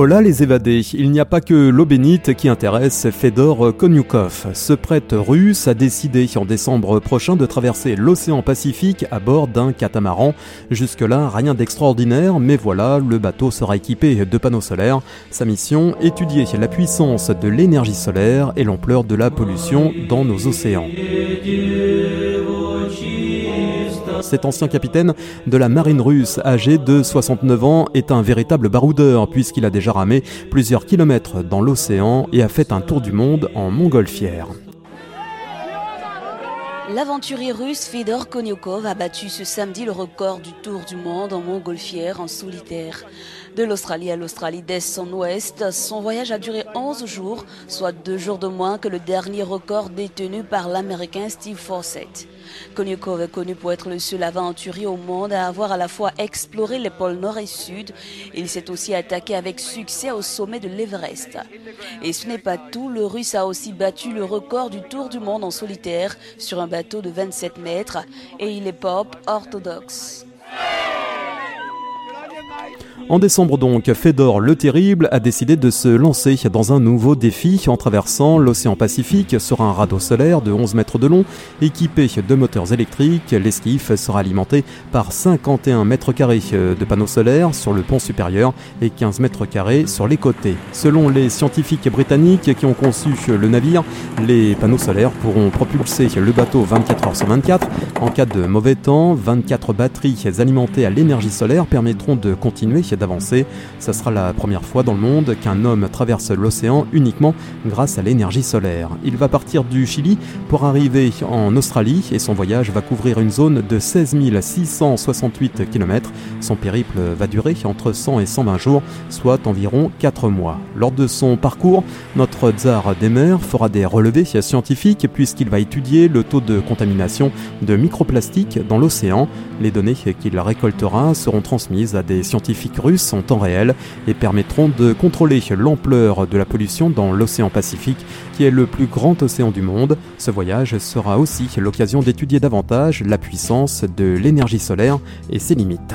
Hola les évadés, il n'y a pas que l'eau bénite qui intéresse Fedor Konyukov. Ce prêtre russe a décidé en décembre prochain de traverser l'océan Pacifique à bord d'un catamaran. Jusque-là, rien d'extraordinaire, mais voilà, le bateau sera équipé de panneaux solaires. Sa mission, étudier la puissance de l'énergie solaire et l'ampleur de la pollution dans nos océans. Cet ancien capitaine de la marine russe, âgé de 69 ans, est un véritable baroudeur puisqu'il a déjà ramé plusieurs kilomètres dans l'océan et a fait un tour du monde en montgolfière. L'aventurier russe Fedor Konyukov a battu ce samedi le record du tour du monde en montgolfière en solitaire. De l'Australie à l'Australie d'est en ouest, son voyage a duré 11 jours, soit deux jours de moins que le dernier record détenu par l'Américain Steve Fawcett. Konyukov est connu pour être le seul aventurier au monde à avoir à la fois exploré les pôles nord et sud. Il s'est aussi attaqué avec succès au sommet de l'Everest. Et ce n'est pas tout, le russe a aussi battu le record du tour du monde en solitaire sur un bateau de 27 mètres et il est pop orthodoxe. En décembre donc, Fedor le Terrible a décidé de se lancer dans un nouveau défi en traversant l'océan Pacifique sur un radeau solaire de 11 mètres de long équipé de moteurs électriques. L'esquif sera alimenté par 51 mètres carrés de panneaux solaires sur le pont supérieur et 15 mètres carrés sur les côtés. Selon les scientifiques britanniques qui ont conçu le navire, les panneaux solaires pourront propulser le bateau 24 heures sur 24. En cas de mauvais temps, 24 batteries alimentées à l'énergie solaire permettront de continuer d'avancer. Ce sera la première fois dans le monde qu'un homme traverse l'océan uniquement grâce à l'énergie solaire. Il va partir du Chili pour arriver en Australie et son voyage va couvrir une zone de 16 668 km. Son périple va durer entre 100 et 120 jours, soit environ 4 mois. Lors de son parcours, notre tsar des fera des relevés scientifiques puisqu'il va étudier le taux de contamination de microplastiques dans l'océan. Les données qu'il récoltera seront transmises à des scientifiques russes en temps réel et permettront de contrôler l'ampleur de la pollution dans l'océan Pacifique, qui est le plus grand océan du monde. Ce voyage sera aussi l'occasion d'étudier davantage la puissance de l'énergie solaire et ses limites.